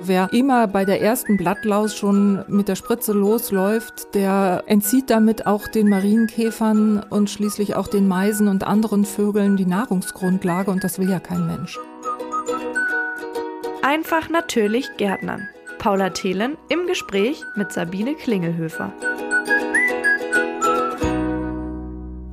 Wer immer bei der ersten Blattlaus schon mit der Spritze losläuft, der entzieht damit auch den Marienkäfern und schließlich auch den Meisen und anderen Vögeln die Nahrungsgrundlage und das will ja kein Mensch. Einfach natürlich Gärtnern. Paula Thelen im Gespräch mit Sabine Klingelhöfer.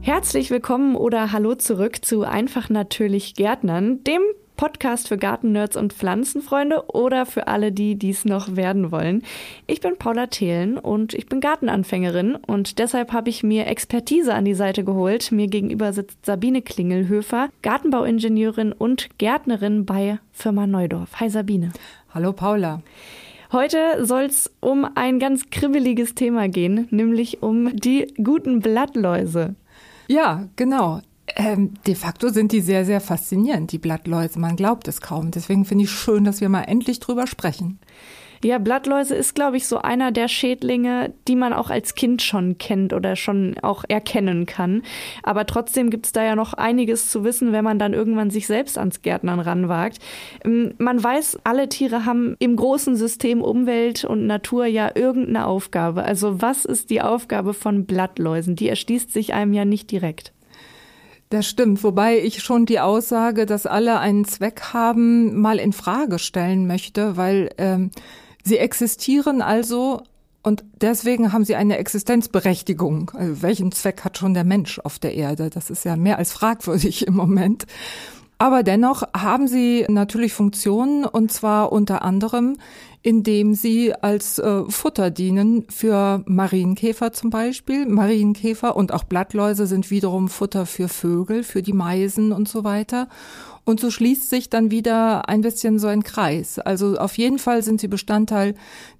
Herzlich willkommen oder hallo zurück zu Einfach natürlich Gärtnern, dem Podcast für Gartennerds und Pflanzenfreunde oder für alle, die dies noch werden wollen. Ich bin Paula Thelen und ich bin Gartenanfängerin und deshalb habe ich mir Expertise an die Seite geholt. Mir gegenüber sitzt Sabine Klingelhöfer, Gartenbauingenieurin und Gärtnerin bei Firma Neudorf. Hi Sabine. Hallo Paula. Heute soll es um ein ganz kribbeliges Thema gehen, nämlich um die guten Blattläuse. Ja, genau. Ähm, de facto sind die sehr, sehr faszinierend, die Blattläuse. Man glaubt es kaum. Deswegen finde ich schön, dass wir mal endlich drüber sprechen. Ja, Blattläuse ist, glaube ich, so einer der Schädlinge, die man auch als Kind schon kennt oder schon auch erkennen kann. Aber trotzdem gibt es da ja noch einiges zu wissen, wenn man dann irgendwann sich selbst ans Gärtnern ranwagt. Ähm, man weiß, alle Tiere haben im großen System Umwelt und Natur ja irgendeine Aufgabe. Also was ist die Aufgabe von Blattläusen? Die erschließt sich einem ja nicht direkt. Das stimmt, wobei ich schon die Aussage, dass alle einen Zweck haben, mal in Frage stellen möchte, weil ähm, sie existieren also und deswegen haben sie eine Existenzberechtigung. Also welchen Zweck hat schon der Mensch auf der Erde? Das ist ja mehr als fragwürdig im Moment. Aber dennoch haben sie natürlich Funktionen und zwar unter anderem, indem sie als äh, Futter dienen für Marienkäfer zum Beispiel. Marienkäfer und auch Blattläuse sind wiederum Futter für Vögel, für die Meisen und so weiter. Und so schließt sich dann wieder ein bisschen so ein Kreis. Also auf jeden Fall sind sie Bestandteil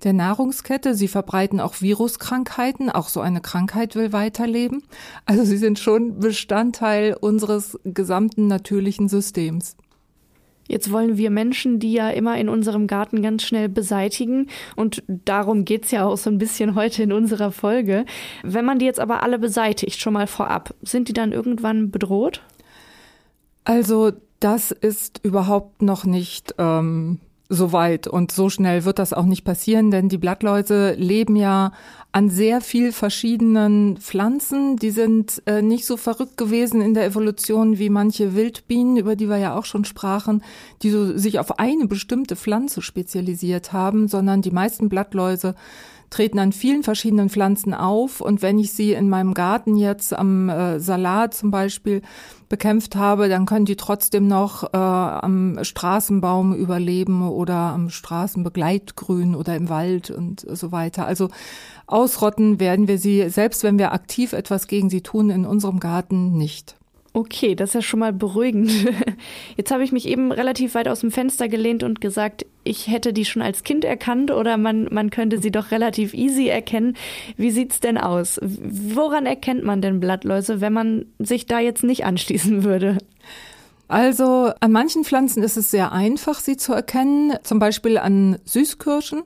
der Nahrungskette. Sie verbreiten auch Viruskrankheiten. Auch so eine Krankheit will weiterleben. Also sie sind schon Bestandteil unseres gesamten natürlichen Systems. Jetzt wollen wir Menschen die ja immer in unserem Garten ganz schnell beseitigen. Und darum geht's ja auch so ein bisschen heute in unserer Folge. Wenn man die jetzt aber alle beseitigt, schon mal vorab, sind die dann irgendwann bedroht? Also das ist überhaupt noch nicht ähm, so weit und so schnell wird das auch nicht passieren, denn die Blattläuse leben ja an sehr viel verschiedenen Pflanzen. Die sind äh, nicht so verrückt gewesen in der Evolution wie manche Wildbienen, über die wir ja auch schon sprachen, die so sich auf eine bestimmte Pflanze spezialisiert haben, sondern die meisten Blattläuse treten an vielen verschiedenen Pflanzen auf. Und wenn ich sie in meinem Garten jetzt am äh, Salat zum Beispiel bekämpft habe, dann können die trotzdem noch äh, am Straßenbaum überleben oder am Straßenbegleitgrün oder im Wald und so weiter. Also ausrotten werden wir sie, selbst wenn wir aktiv etwas gegen sie tun, in unserem Garten nicht. Okay, das ist ja schon mal beruhigend. Jetzt habe ich mich eben relativ weit aus dem Fenster gelehnt und gesagt, ich hätte die schon als Kind erkannt oder man, man könnte sie doch relativ easy erkennen. Wie sieht's denn aus? Woran erkennt man denn Blattläuse, wenn man sich da jetzt nicht anschließen würde? Also an manchen Pflanzen ist es sehr einfach, sie zu erkennen, zum Beispiel an Süßkirschen.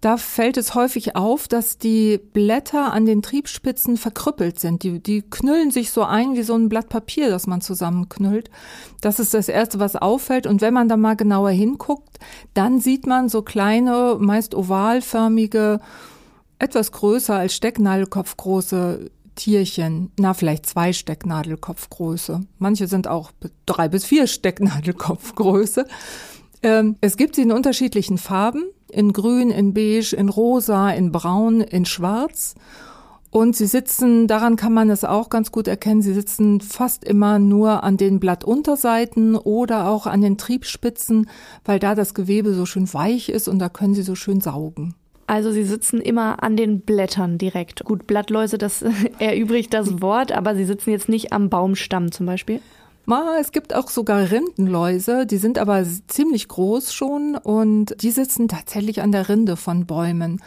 Da fällt es häufig auf, dass die Blätter an den Triebspitzen verkrüppelt sind. Die, die knüllen sich so ein wie so ein Blatt Papier, das man zusammenknüllt. Das ist das Erste, was auffällt. Und wenn man da mal genauer hinguckt, dann sieht man so kleine, meist ovalförmige, etwas größer als Stecknadelkopf große Tierchen, na vielleicht zwei Stecknadelkopfgröße. Manche sind auch drei bis vier Stecknadelkopfgröße. Ähm, es gibt sie in unterschiedlichen Farben in grün, in beige, in rosa, in braun, in schwarz. Und sie sitzen, daran kann man es auch ganz gut erkennen, sie sitzen fast immer nur an den Blattunterseiten oder auch an den Triebspitzen, weil da das Gewebe so schön weich ist und da können sie so schön saugen. Also sie sitzen immer an den Blättern direkt. Gut, Blattläuse, das erübrigt das Wort, aber sie sitzen jetzt nicht am Baumstamm zum Beispiel. Es gibt auch sogar Rindenläuse, die sind aber ziemlich groß schon und die sitzen tatsächlich an der Rinde von Bäumen.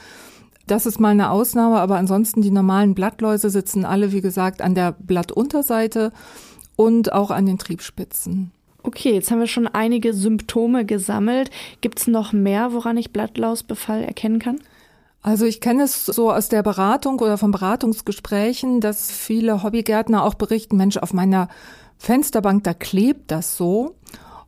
Das ist mal eine Ausnahme, aber ansonsten die normalen Blattläuse sitzen alle, wie gesagt, an der Blattunterseite und auch an den Triebspitzen. Okay, jetzt haben wir schon einige Symptome gesammelt. Gibt es noch mehr, woran ich Blattlausbefall erkennen kann? Also ich kenne es so aus der Beratung oder von Beratungsgesprächen, dass viele Hobbygärtner auch berichten, Mensch, auf meiner Fensterbank, da klebt das so.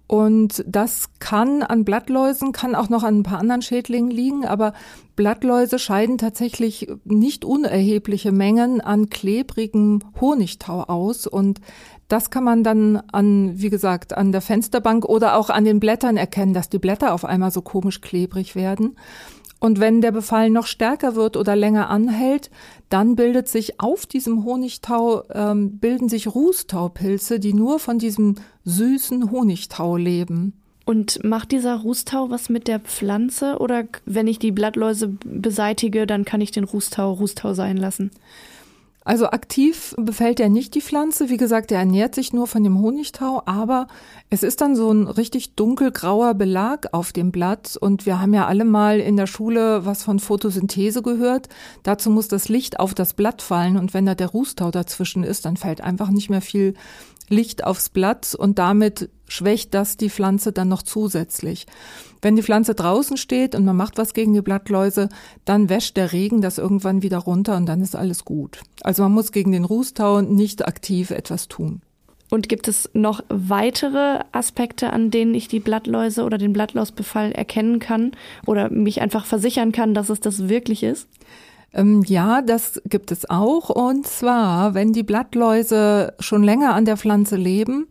Und das kann an Blattläusen, kann auch noch an ein paar anderen Schädlingen liegen, aber Blattläuse scheiden tatsächlich nicht unerhebliche Mengen an klebrigem Honigtau aus und das kann man dann an, wie gesagt, an der Fensterbank oder auch an den Blättern erkennen, dass die Blätter auf einmal so komisch klebrig werden. Und wenn der Befall noch stärker wird oder länger anhält, dann bildet sich auf diesem Honigtau, ähm, bilden sich Rußtaupilze, die nur von diesem süßen Honigtau leben. Und macht dieser Rußtau was mit der Pflanze oder wenn ich die Blattläuse beseitige, dann kann ich den Rußtau Rußtau sein lassen? Also aktiv befällt er nicht die Pflanze. Wie gesagt, er ernährt sich nur von dem Honigtau, aber es ist dann so ein richtig dunkelgrauer Belag auf dem Blatt. Und wir haben ja alle mal in der Schule was von Photosynthese gehört. Dazu muss das Licht auf das Blatt fallen. Und wenn da der Rußtau dazwischen ist, dann fällt einfach nicht mehr viel Licht aufs Blatt und damit schwächt das die Pflanze dann noch zusätzlich. Wenn die Pflanze draußen steht und man macht was gegen die Blattläuse, dann wäscht der Regen das irgendwann wieder runter und dann ist alles gut. Also man muss gegen den Rußtau nicht aktiv etwas tun. Und gibt es noch weitere Aspekte, an denen ich die Blattläuse oder den Blattlausbefall erkennen kann oder mich einfach versichern kann, dass es das wirklich ist? Ähm, ja, das gibt es auch. Und zwar, wenn die Blattläuse schon länger an der Pflanze leben,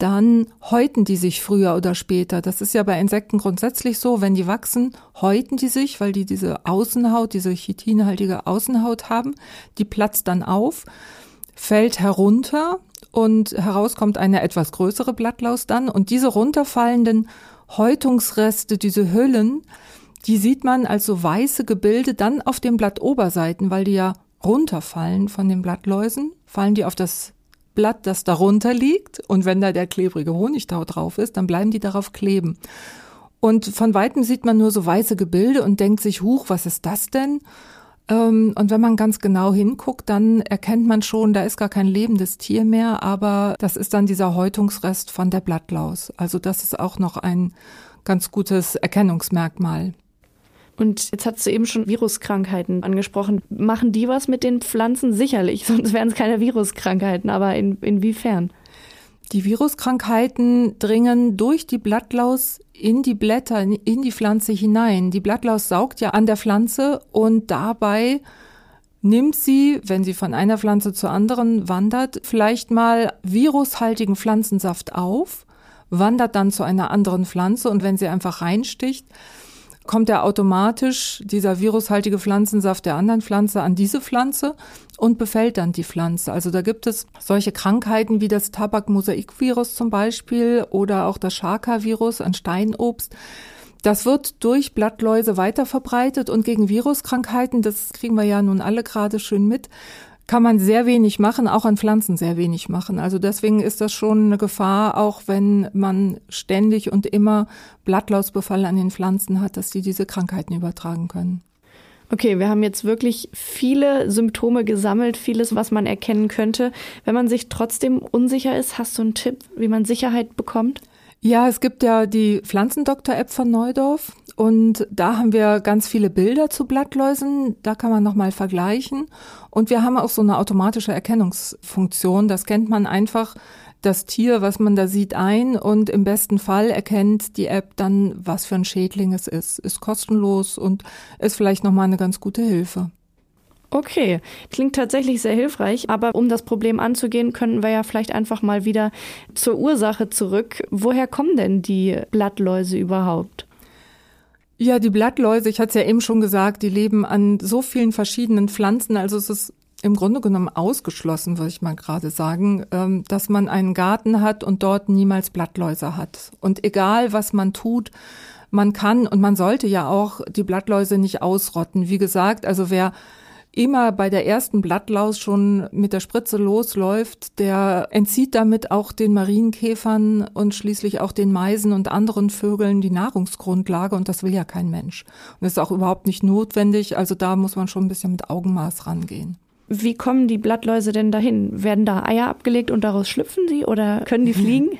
dann häuten die sich früher oder später. Das ist ja bei Insekten grundsätzlich so. Wenn die wachsen, häuten die sich, weil die diese Außenhaut, diese chitinhaltige Außenhaut haben. Die platzt dann auf, fällt herunter und heraus kommt eine etwas größere Blattlaus dann. Und diese runterfallenden Häutungsreste, diese Hüllen, die sieht man als so weiße Gebilde dann auf den Blattoberseiten, weil die ja runterfallen von den Blattläusen, fallen die auf das Blatt, das darunter liegt. Und wenn da der klebrige Honigtau drauf ist, dann bleiben die darauf kleben. Und von weitem sieht man nur so weiße Gebilde und denkt sich, huch, was ist das denn? Ähm, und wenn man ganz genau hinguckt, dann erkennt man schon, da ist gar kein lebendes Tier mehr, aber das ist dann dieser Häutungsrest von der Blattlaus. Also das ist auch noch ein ganz gutes Erkennungsmerkmal. Und jetzt hast du eben schon Viruskrankheiten angesprochen. Machen die was mit den Pflanzen? Sicherlich, sonst wären es keine Viruskrankheiten. Aber in, inwiefern? Die Viruskrankheiten dringen durch die Blattlaus in die Blätter, in die Pflanze hinein. Die Blattlaus saugt ja an der Pflanze und dabei nimmt sie, wenn sie von einer Pflanze zur anderen wandert, vielleicht mal virushaltigen Pflanzensaft auf, wandert dann zu einer anderen Pflanze und wenn sie einfach reinsticht, kommt er automatisch, dieser virushaltige Pflanzensaft der anderen Pflanze, an diese Pflanze und befällt dann die Pflanze. Also da gibt es solche Krankheiten wie das Tabakmosaikvirus zum Beispiel oder auch das Shaka-Virus an Steinobst. Das wird durch Blattläuse weiter verbreitet und gegen Viruskrankheiten, das kriegen wir ja nun alle gerade schön mit, kann man sehr wenig machen, auch an Pflanzen sehr wenig machen. Also deswegen ist das schon eine Gefahr, auch wenn man ständig und immer Blattlausbefall an den Pflanzen hat, dass die diese Krankheiten übertragen können. Okay, wir haben jetzt wirklich viele Symptome gesammelt, vieles, was man erkennen könnte. Wenn man sich trotzdem unsicher ist, hast du einen Tipp, wie man Sicherheit bekommt? Ja, es gibt ja die Pflanzendoktor-App von Neudorf und da haben wir ganz viele Bilder zu Blattläusen. Da kann man nochmal vergleichen. Und wir haben auch so eine automatische Erkennungsfunktion. Das kennt man einfach das Tier, was man da sieht, ein und im besten Fall erkennt die App dann, was für ein Schädling es ist. Ist kostenlos und ist vielleicht nochmal eine ganz gute Hilfe. Okay, klingt tatsächlich sehr hilfreich, aber um das Problem anzugehen, könnten wir ja vielleicht einfach mal wieder zur Ursache zurück. Woher kommen denn die Blattläuse überhaupt? Ja, die Blattläuse, ich hatte es ja eben schon gesagt, die leben an so vielen verschiedenen Pflanzen, also es ist im Grunde genommen ausgeschlossen, würde ich mal gerade sagen, ähm, dass man einen Garten hat und dort niemals Blattläuse hat. Und egal, was man tut, man kann und man sollte ja auch die Blattläuse nicht ausrotten. Wie gesagt, also wer immer bei der ersten Blattlaus schon mit der Spritze losläuft, der entzieht damit auch den Marienkäfern und schließlich auch den Meisen und anderen Vögeln die Nahrungsgrundlage und das will ja kein Mensch. Und das ist auch überhaupt nicht notwendig, also da muss man schon ein bisschen mit Augenmaß rangehen. Wie kommen die Blattläuse denn dahin? Werden da Eier abgelegt und daraus schlüpfen sie oder können die fliegen?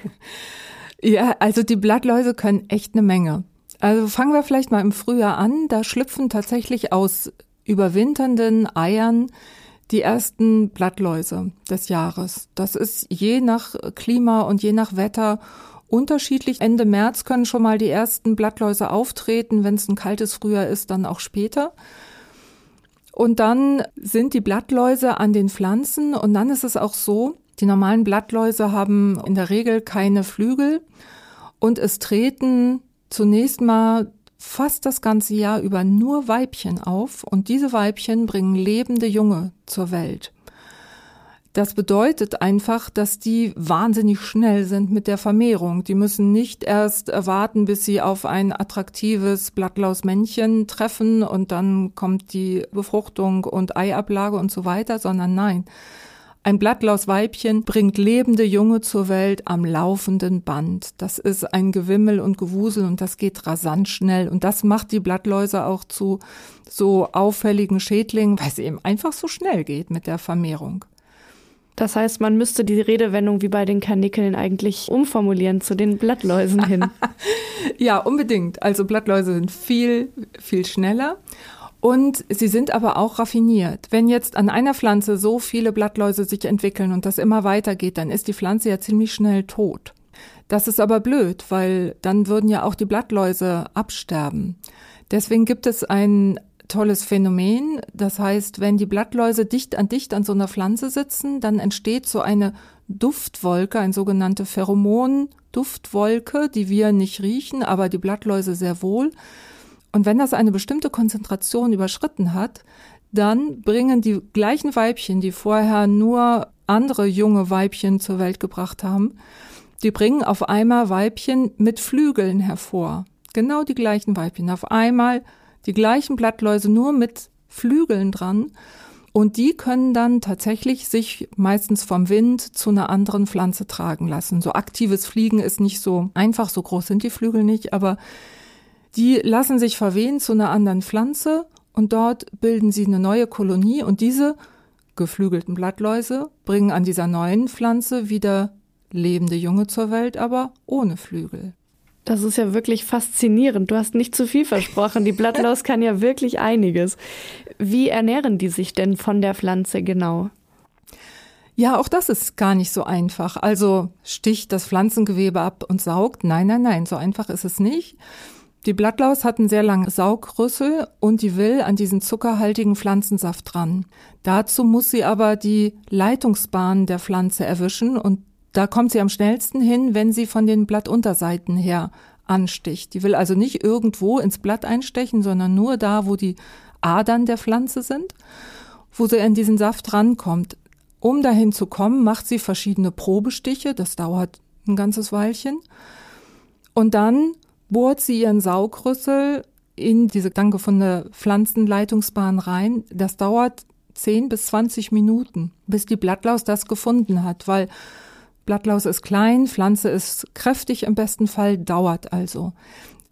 ja, also die Blattläuse können echt eine Menge. Also fangen wir vielleicht mal im Frühjahr an. Da schlüpfen tatsächlich aus überwinternden Eiern die ersten Blattläuse des Jahres. Das ist je nach Klima und je nach Wetter unterschiedlich. Ende März können schon mal die ersten Blattläuse auftreten. Wenn es ein kaltes Frühjahr ist, dann auch später. Und dann sind die Blattläuse an den Pflanzen und dann ist es auch so, die normalen Blattläuse haben in der Regel keine Flügel und es treten zunächst mal fast das ganze Jahr über nur Weibchen auf und diese Weibchen bringen lebende Junge zur Welt. Das bedeutet einfach, dass die wahnsinnig schnell sind mit der Vermehrung. Die müssen nicht erst warten, bis sie auf ein attraktives Blattlausmännchen treffen und dann kommt die Befruchtung und Eiablage und so weiter, sondern nein. Ein Blattlausweibchen bringt lebende Junge zur Welt am laufenden Band. Das ist ein Gewimmel und Gewusel und das geht rasant schnell. Und das macht die Blattläuse auch zu so auffälligen Schädlingen, weil es eben einfach so schnell geht mit der Vermehrung. Das heißt, man müsste die Redewendung wie bei den Karnickeln eigentlich umformulieren zu den Blattläusen hin. ja, unbedingt. Also Blattläuse sind viel, viel schneller. Und sie sind aber auch raffiniert. Wenn jetzt an einer Pflanze so viele Blattläuse sich entwickeln und das immer weitergeht, dann ist die Pflanze ja ziemlich schnell tot. Das ist aber blöd, weil dann würden ja auch die Blattläuse absterben. Deswegen gibt es ein tolles Phänomen. Das heißt, wenn die Blattläuse dicht an dicht an so einer Pflanze sitzen, dann entsteht so eine Duftwolke, ein sogenannte Pheromon-Duftwolke, die wir nicht riechen, aber die Blattläuse sehr wohl. Und wenn das eine bestimmte Konzentration überschritten hat, dann bringen die gleichen Weibchen, die vorher nur andere junge Weibchen zur Welt gebracht haben, die bringen auf einmal Weibchen mit Flügeln hervor. Genau die gleichen Weibchen. Auf einmal die gleichen Blattläuse nur mit Flügeln dran. Und die können dann tatsächlich sich meistens vom Wind zu einer anderen Pflanze tragen lassen. So aktives Fliegen ist nicht so einfach, so groß sind die Flügel nicht, aber die lassen sich verwehen zu einer anderen Pflanze und dort bilden sie eine neue Kolonie und diese geflügelten Blattläuse bringen an dieser neuen Pflanze wieder lebende Junge zur Welt, aber ohne Flügel. Das ist ja wirklich faszinierend. Du hast nicht zu viel versprochen. Die Blattlaus kann ja wirklich einiges. Wie ernähren die sich denn von der Pflanze genau? Ja, auch das ist gar nicht so einfach. Also sticht das Pflanzengewebe ab und saugt. Nein, nein, nein, so einfach ist es nicht. Die Blattlaus hat einen sehr langen Saugrüssel und die will an diesen zuckerhaltigen Pflanzensaft dran. Dazu muss sie aber die Leitungsbahn der Pflanze erwischen und da kommt sie am schnellsten hin, wenn sie von den Blattunterseiten her ansticht. Die will also nicht irgendwo ins Blatt einstechen, sondern nur da, wo die Adern der Pflanze sind, wo sie in diesen Saft rankommt. Um dahin zu kommen, macht sie verschiedene Probestiche. Das dauert ein ganzes Weilchen. Und dann bohrt sie ihren Saugrüssel in diese dann gefundene Pflanzenleitungsbahn rein. Das dauert 10 bis 20 Minuten, bis die Blattlaus das gefunden hat, weil Blattlaus ist klein, Pflanze ist kräftig im besten Fall, dauert also.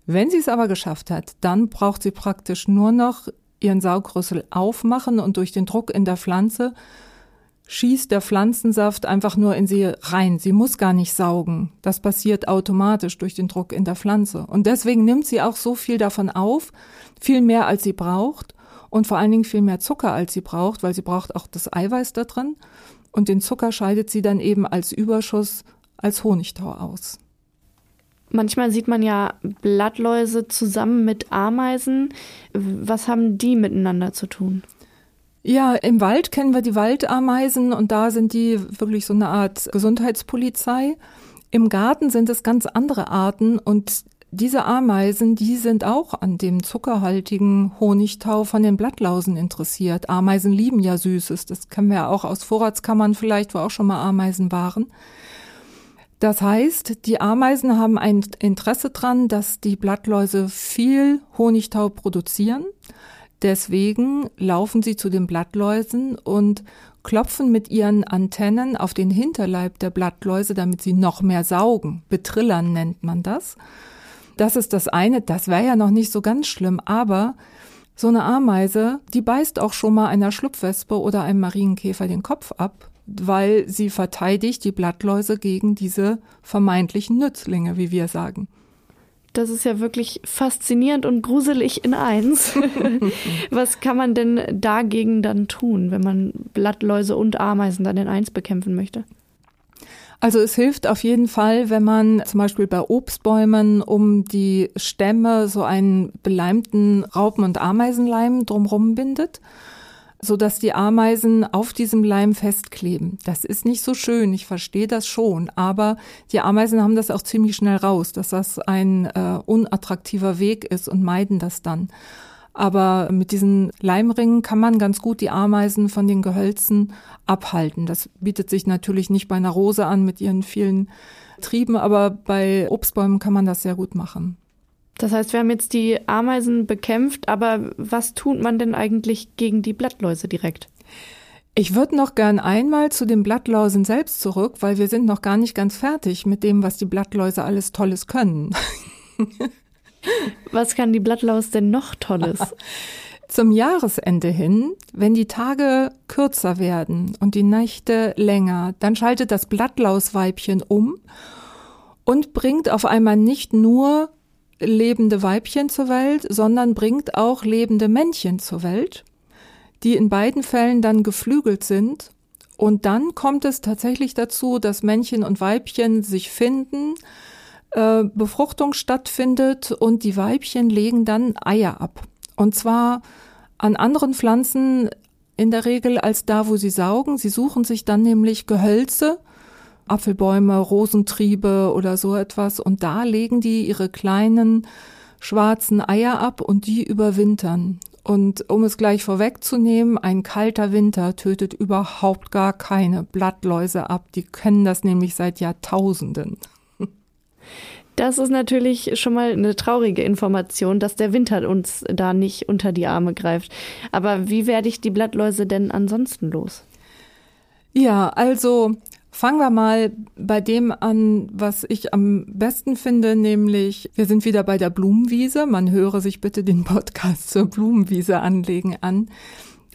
Wenn sie es aber geschafft hat, dann braucht sie praktisch nur noch ihren Saugrüssel aufmachen und durch den Druck in der Pflanze schießt der Pflanzensaft einfach nur in sie rein. Sie muss gar nicht saugen. Das passiert automatisch durch den Druck in der Pflanze. Und deswegen nimmt sie auch so viel davon auf, viel mehr als sie braucht und vor allen Dingen viel mehr Zucker als sie braucht, weil sie braucht auch das Eiweiß da drin und den Zucker scheidet sie dann eben als Überschuss als Honigtau aus. Manchmal sieht man ja Blattläuse zusammen mit Ameisen. Was haben die miteinander zu tun? Ja, im Wald kennen wir die Waldameisen und da sind die wirklich so eine Art Gesundheitspolizei. Im Garten sind es ganz andere Arten und diese Ameisen, die sind auch an dem zuckerhaltigen Honigtau von den Blattlausen interessiert. Ameisen lieben ja Süßes. Das kennen wir ja auch aus Vorratskammern vielleicht, wo auch schon mal Ameisen waren. Das heißt, die Ameisen haben ein Interesse dran, dass die Blattläuse viel Honigtau produzieren. Deswegen laufen sie zu den Blattläusen und klopfen mit ihren Antennen auf den Hinterleib der Blattläuse, damit sie noch mehr saugen. Betrillern nennt man das. Das ist das eine, das wäre ja noch nicht so ganz schlimm, aber so eine Ameise, die beißt auch schon mal einer Schlupfwespe oder einem Marienkäfer den Kopf ab, weil sie verteidigt die Blattläuse gegen diese vermeintlichen Nützlinge, wie wir sagen. Das ist ja wirklich faszinierend und gruselig in eins. Was kann man denn dagegen dann tun, wenn man Blattläuse und Ameisen dann in eins bekämpfen möchte? Also es hilft auf jeden Fall, wenn man zum Beispiel bei Obstbäumen um die Stämme so einen beleimten Raupen- und Ameisenleim drumherum bindet so dass die Ameisen auf diesem Leim festkleben. Das ist nicht so schön, ich verstehe das schon, aber die Ameisen haben das auch ziemlich schnell raus, dass das ein äh, unattraktiver Weg ist und meiden das dann. Aber mit diesen Leimringen kann man ganz gut die Ameisen von den Gehölzen abhalten. Das bietet sich natürlich nicht bei einer Rose an mit ihren vielen Trieben, aber bei Obstbäumen kann man das sehr gut machen. Das heißt, wir haben jetzt die Ameisen bekämpft, aber was tut man denn eigentlich gegen die Blattläuse direkt? Ich würde noch gern einmal zu den Blattläusen selbst zurück, weil wir sind noch gar nicht ganz fertig mit dem, was die Blattläuse alles Tolles können. was kann die Blattlaus denn noch Tolles? Zum Jahresende hin, wenn die Tage kürzer werden und die Nächte länger, dann schaltet das Blattlausweibchen um und bringt auf einmal nicht nur lebende Weibchen zur Welt, sondern bringt auch lebende Männchen zur Welt, die in beiden Fällen dann geflügelt sind. Und dann kommt es tatsächlich dazu, dass Männchen und Weibchen sich finden, äh, Befruchtung stattfindet und die Weibchen legen dann Eier ab. Und zwar an anderen Pflanzen in der Regel als da, wo sie saugen. Sie suchen sich dann nämlich Gehölze, Apfelbäume, Rosentriebe oder so etwas. Und da legen die ihre kleinen schwarzen Eier ab und die überwintern. Und um es gleich vorwegzunehmen, ein kalter Winter tötet überhaupt gar keine Blattläuse ab. Die können das nämlich seit Jahrtausenden. Das ist natürlich schon mal eine traurige Information, dass der Winter uns da nicht unter die Arme greift. Aber wie werde ich die Blattläuse denn ansonsten los? Ja, also Fangen wir mal bei dem an, was ich am besten finde, nämlich wir sind wieder bei der Blumenwiese. Man höre sich bitte den Podcast zur Blumenwiese anlegen an.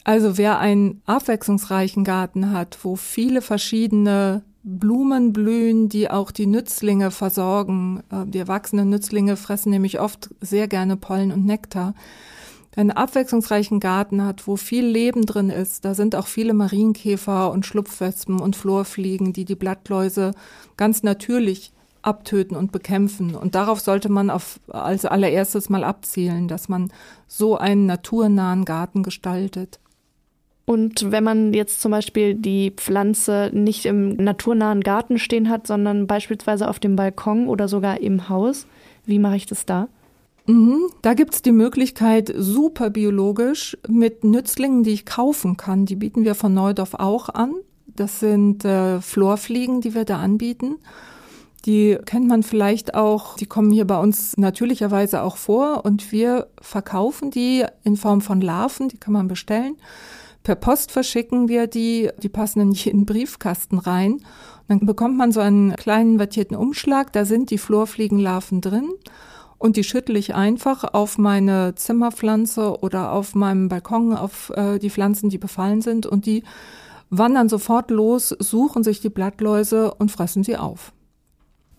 Also wer einen abwechslungsreichen Garten hat, wo viele verschiedene Blumen blühen, die auch die Nützlinge versorgen. Äh, die erwachsenen Nützlinge fressen nämlich oft sehr gerne Pollen und Nektar einen abwechslungsreichen Garten hat, wo viel Leben drin ist, da sind auch viele Marienkäfer und Schlupfwespen und Florfliegen, die die Blattläuse ganz natürlich abtöten und bekämpfen. Und darauf sollte man auf, als allererstes mal abzielen, dass man so einen naturnahen Garten gestaltet. Und wenn man jetzt zum Beispiel die Pflanze nicht im naturnahen Garten stehen hat, sondern beispielsweise auf dem Balkon oder sogar im Haus, wie mache ich das da? Mhm, da gibt's die Möglichkeit, super biologisch mit Nützlingen, die ich kaufen kann. Die bieten wir von Neudorf auch an. Das sind äh, Florfliegen, die wir da anbieten. Die kennt man vielleicht auch, die kommen hier bei uns natürlicherweise auch vor und wir verkaufen die in Form von Larven, die kann man bestellen. Per Post verschicken wir die, die passen in jeden Briefkasten rein. dann bekommt man so einen kleinen wattierten Umschlag, da sind die Florfliegenlarven drin und die schüttle ich einfach auf meine Zimmerpflanze oder auf meinem Balkon auf äh, die Pflanzen, die befallen sind und die wandern sofort los, suchen sich die Blattläuse und fressen sie auf.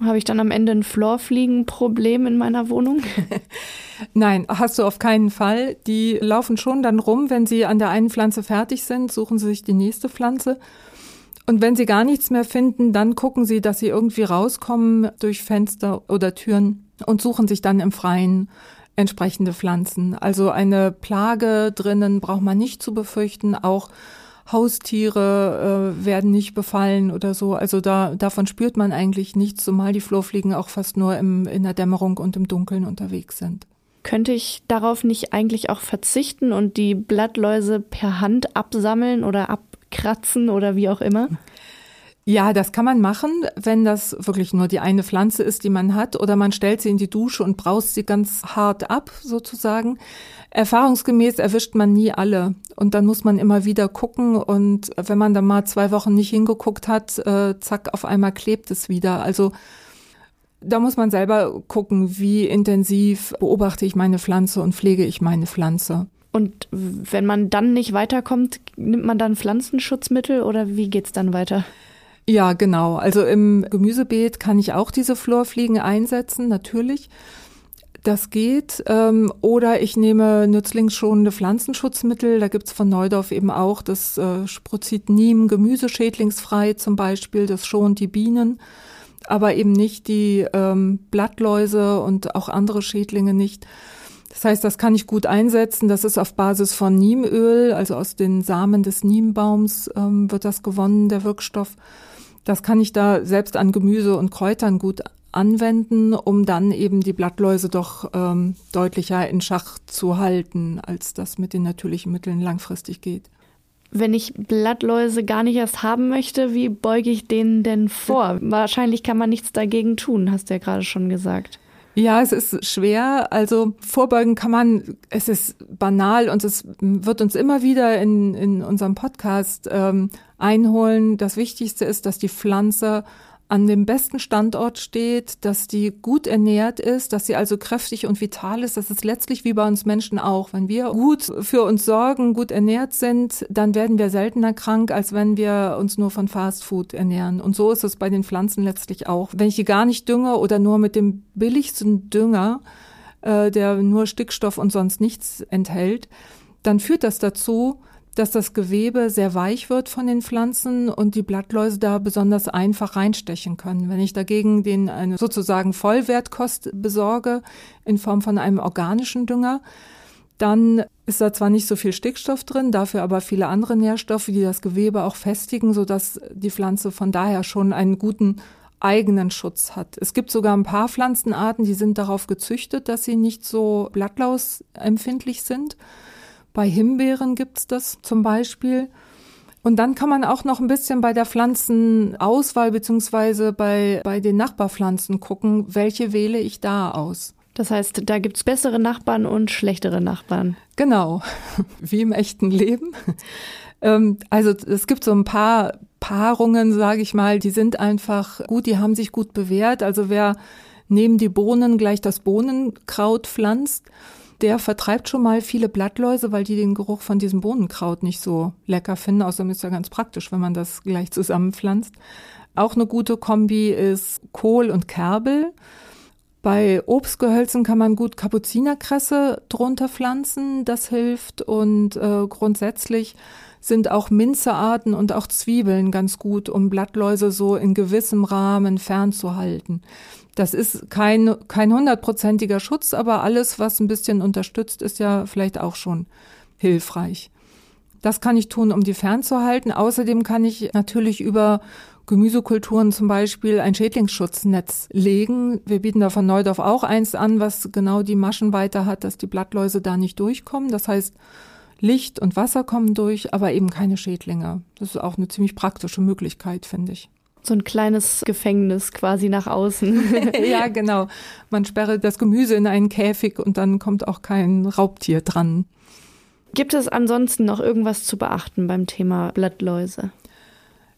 Habe ich dann am Ende ein Florfliegenproblem in meiner Wohnung? Nein, hast du auf keinen Fall. Die laufen schon dann rum, wenn sie an der einen Pflanze fertig sind, suchen sie sich die nächste Pflanze. Und wenn sie gar nichts mehr finden, dann gucken sie, dass sie irgendwie rauskommen durch Fenster oder Türen und suchen sich dann im Freien entsprechende Pflanzen. Also eine Plage drinnen braucht man nicht zu befürchten. Auch Haustiere äh, werden nicht befallen oder so. Also da davon spürt man eigentlich nichts, zumal die Flurfliegen auch fast nur im, in der Dämmerung und im Dunkeln unterwegs sind. Könnte ich darauf nicht eigentlich auch verzichten und die Blattläuse per Hand absammeln oder abkratzen oder wie auch immer? Ja, das kann man machen, wenn das wirklich nur die eine Pflanze ist, die man hat, oder man stellt sie in die Dusche und braust sie ganz hart ab, sozusagen. Erfahrungsgemäß erwischt man nie alle und dann muss man immer wieder gucken und wenn man dann mal zwei Wochen nicht hingeguckt hat, äh, zack, auf einmal klebt es wieder. Also da muss man selber gucken, wie intensiv beobachte ich meine Pflanze und pflege ich meine Pflanze. Und wenn man dann nicht weiterkommt, nimmt man dann Pflanzenschutzmittel oder wie geht's dann weiter? Ja, genau. Also im Gemüsebeet kann ich auch diese Florfliegen einsetzen, natürlich. Das geht. Ähm, oder ich nehme nützlingsschonende Pflanzenschutzmittel. Da gibt's von Neudorf eben auch das äh, Sprozidnim gemüseschädlingsfrei zum Beispiel. Das schont die Bienen, aber eben nicht die ähm, Blattläuse und auch andere Schädlinge nicht. Das heißt, das kann ich gut einsetzen. Das ist auf Basis von Niemöl, also aus den Samen des Niembaums ähm, wird das gewonnen, der Wirkstoff. Das kann ich da selbst an Gemüse und Kräutern gut anwenden, um dann eben die Blattläuse doch ähm, deutlicher in Schach zu halten, als das mit den natürlichen Mitteln langfristig geht. Wenn ich Blattläuse gar nicht erst haben möchte, wie beuge ich denen denn vor? Wahrscheinlich kann man nichts dagegen tun, hast du ja gerade schon gesagt. Ja, es ist schwer. Also vorbeugen kann man, es ist banal und es wird uns immer wieder in, in unserem Podcast ähm, einholen. Das Wichtigste ist, dass die Pflanze an dem besten Standort steht, dass die gut ernährt ist, dass sie also kräftig und vital ist. Das ist letztlich wie bei uns Menschen auch. Wenn wir gut für uns sorgen, gut ernährt sind, dann werden wir seltener krank, als wenn wir uns nur von Fastfood ernähren. Und so ist es bei den Pflanzen letztlich auch. Wenn ich gar nicht dünge oder nur mit dem billigsten Dünger, äh, der nur Stickstoff und sonst nichts enthält, dann führt das dazu, dass das Gewebe sehr weich wird von den Pflanzen und die Blattläuse da besonders einfach reinstechen können. Wenn ich dagegen den eine sozusagen Vollwertkost besorge in Form von einem organischen Dünger, dann ist da zwar nicht so viel Stickstoff drin, dafür aber viele andere Nährstoffe, die das Gewebe auch festigen, sodass die Pflanze von daher schon einen guten eigenen Schutz hat. Es gibt sogar ein paar Pflanzenarten, die sind darauf gezüchtet, dass sie nicht so blattlausempfindlich sind. Bei Himbeeren gibt's das zum Beispiel. Und dann kann man auch noch ein bisschen bei der Pflanzenauswahl beziehungsweise bei, bei den Nachbarpflanzen gucken, welche wähle ich da aus. Das heißt, da gibt's bessere Nachbarn und schlechtere Nachbarn. Genau, wie im echten Leben. Ähm, also es gibt so ein paar Paarungen, sage ich mal, die sind einfach gut, die haben sich gut bewährt. Also wer neben die Bohnen gleich das Bohnenkraut pflanzt, der vertreibt schon mal viele Blattläuse, weil die den Geruch von diesem Bohnenkraut nicht so lecker finden. Außerdem ist ja ganz praktisch, wenn man das gleich zusammenpflanzt. Auch eine gute Kombi ist Kohl und Kerbel. Bei Obstgehölzen kann man gut Kapuzinerkresse drunter pflanzen, das hilft. Und äh, grundsätzlich sind auch Minzearten und auch Zwiebeln ganz gut, um Blattläuse so in gewissem Rahmen fernzuhalten. Das ist kein, kein hundertprozentiger Schutz, aber alles, was ein bisschen unterstützt, ist ja vielleicht auch schon hilfreich. Das kann ich tun, um die fernzuhalten. Außerdem kann ich natürlich über Gemüsekulturen zum Beispiel ein Schädlingsschutznetz legen. Wir bieten da von Neudorf auch eins an, was genau die Maschenweite hat, dass die Blattläuse da nicht durchkommen. Das heißt, Licht und Wasser kommen durch, aber eben keine Schädlinge. Das ist auch eine ziemlich praktische Möglichkeit, finde ich so ein kleines Gefängnis quasi nach außen. ja, genau. Man sperre das Gemüse in einen Käfig und dann kommt auch kein Raubtier dran. Gibt es ansonsten noch irgendwas zu beachten beim Thema Blattläuse?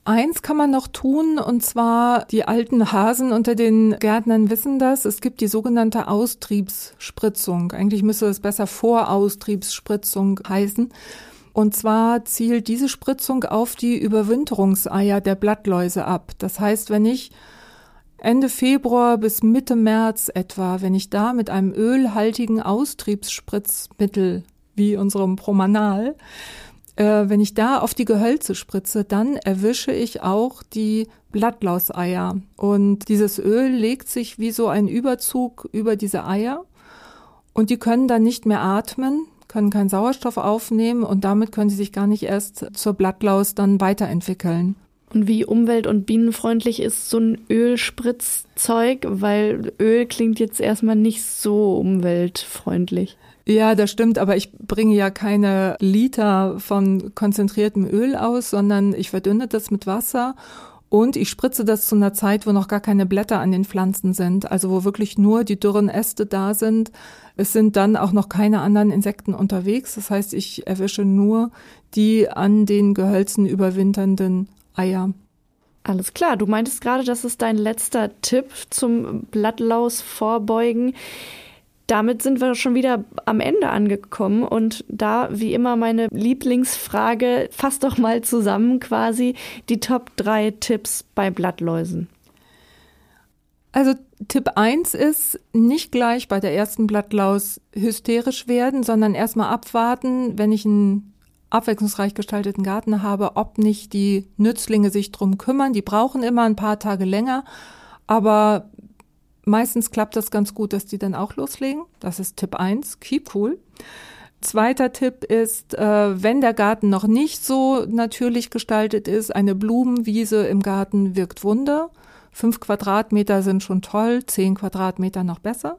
Eins kann man noch tun, und zwar die alten Hasen unter den Gärtnern wissen das. Es gibt die sogenannte Austriebsspritzung. Eigentlich müsste es besser Voraustriebsspritzung heißen. Und zwar zielt diese Spritzung auf die Überwinterungseier der Blattläuse ab. Das heißt, wenn ich Ende Februar bis Mitte März etwa, wenn ich da mit einem ölhaltigen Austriebsspritzmittel wie unserem Promanal, äh, wenn ich da auf die Gehölze spritze, dann erwische ich auch die Blattlauseier. Und dieses Öl legt sich wie so ein Überzug über diese Eier. Und die können dann nicht mehr atmen, können keinen Sauerstoff aufnehmen und damit können sie sich gar nicht erst zur Blattlaus dann weiterentwickeln. Und wie umwelt- und bienenfreundlich ist so ein Ölspritzzeug? Weil Öl klingt jetzt erstmal nicht so umweltfreundlich. Ja, das stimmt, aber ich bringe ja keine Liter von konzentriertem Öl aus, sondern ich verdünne das mit Wasser und ich spritze das zu einer Zeit, wo noch gar keine Blätter an den Pflanzen sind, also wo wirklich nur die dürren Äste da sind. Es sind dann auch noch keine anderen Insekten unterwegs. Das heißt, ich erwische nur die an den Gehölzen überwinternden Eier. Alles klar. Du meintest gerade, das ist dein letzter Tipp zum Blattlaus vorbeugen damit sind wir schon wieder am Ende angekommen und da wie immer meine Lieblingsfrage, fass doch mal zusammen quasi die Top 3 Tipps bei Blattläusen. Also Tipp 1 ist, nicht gleich bei der ersten Blattlaus hysterisch werden, sondern erstmal abwarten, wenn ich einen abwechslungsreich gestalteten Garten habe, ob nicht die Nützlinge sich drum kümmern. Die brauchen immer ein paar Tage länger, aber meistens klappt das ganz gut, dass die dann auch loslegen. Das ist Tipp 1, keep cool. Zweiter Tipp ist, äh, wenn der Garten noch nicht so natürlich gestaltet ist, eine Blumenwiese im Garten wirkt Wunder. Fünf Quadratmeter sind schon toll, zehn Quadratmeter noch besser.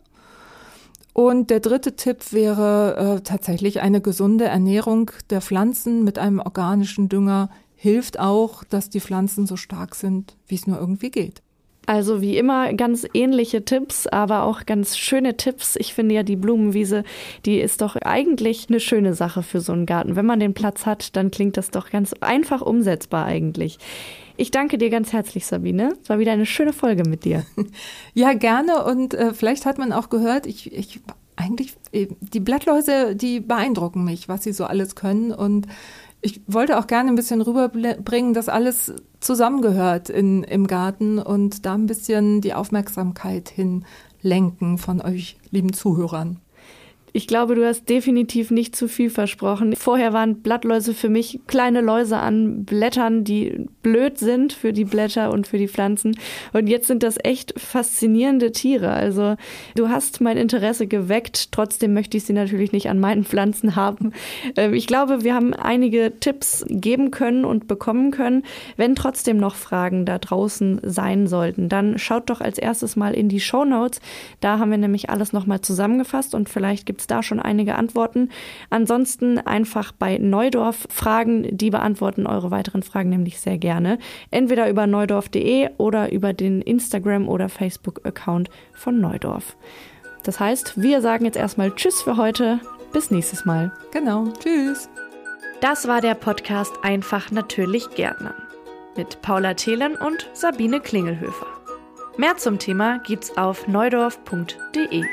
Und der dritte Tipp wäre äh, tatsächlich eine gesunde Ernährung der Pflanzen mit einem organischen Dünger hilft auch, dass die Pflanzen so stark sind, wie es nur irgendwie geht. Also wie immer ganz ähnliche Tipps, aber auch ganz schöne Tipps. Ich finde ja die Blumenwiese, die ist doch eigentlich eine schöne Sache für so einen Garten. Wenn man den Platz hat, dann klingt das doch ganz einfach umsetzbar eigentlich. Ich danke dir ganz herzlich, Sabine. Es war wieder eine schöne Folge mit dir. Ja, gerne. Und äh, vielleicht hat man auch gehört, ich, ich eigentlich, äh, die Blattläuse, die beeindrucken mich, was sie so alles können. Und ich wollte auch gerne ein bisschen rüberbringen, dass alles zusammengehört in, im Garten und da ein bisschen die Aufmerksamkeit hinlenken von euch, lieben Zuhörern. Ich glaube, du hast definitiv nicht zu viel versprochen. Vorher waren Blattläuse für mich kleine Läuse an Blättern, die blöd sind für die Blätter und für die Pflanzen. Und jetzt sind das echt faszinierende Tiere. Also du hast mein Interesse geweckt. Trotzdem möchte ich sie natürlich nicht an meinen Pflanzen haben. Ähm, ich glaube, wir haben einige Tipps geben können und bekommen können. Wenn trotzdem noch Fragen da draußen sein sollten, dann schaut doch als erstes mal in die Show Notes. Da haben wir nämlich alles nochmal zusammengefasst und vielleicht gibt es da schon einige Antworten. Ansonsten einfach bei Neudorf fragen. Die beantworten eure weiteren Fragen nämlich sehr gerne. Entweder über neudorf.de oder über den Instagram- oder Facebook-Account von Neudorf. Das heißt, wir sagen jetzt erstmal Tschüss für heute. Bis nächstes Mal. Genau. Tschüss. Das war der Podcast Einfach natürlich Gärtnern mit Paula Thelen und Sabine Klingelhöfer. Mehr zum Thema gibt's auf neudorf.de.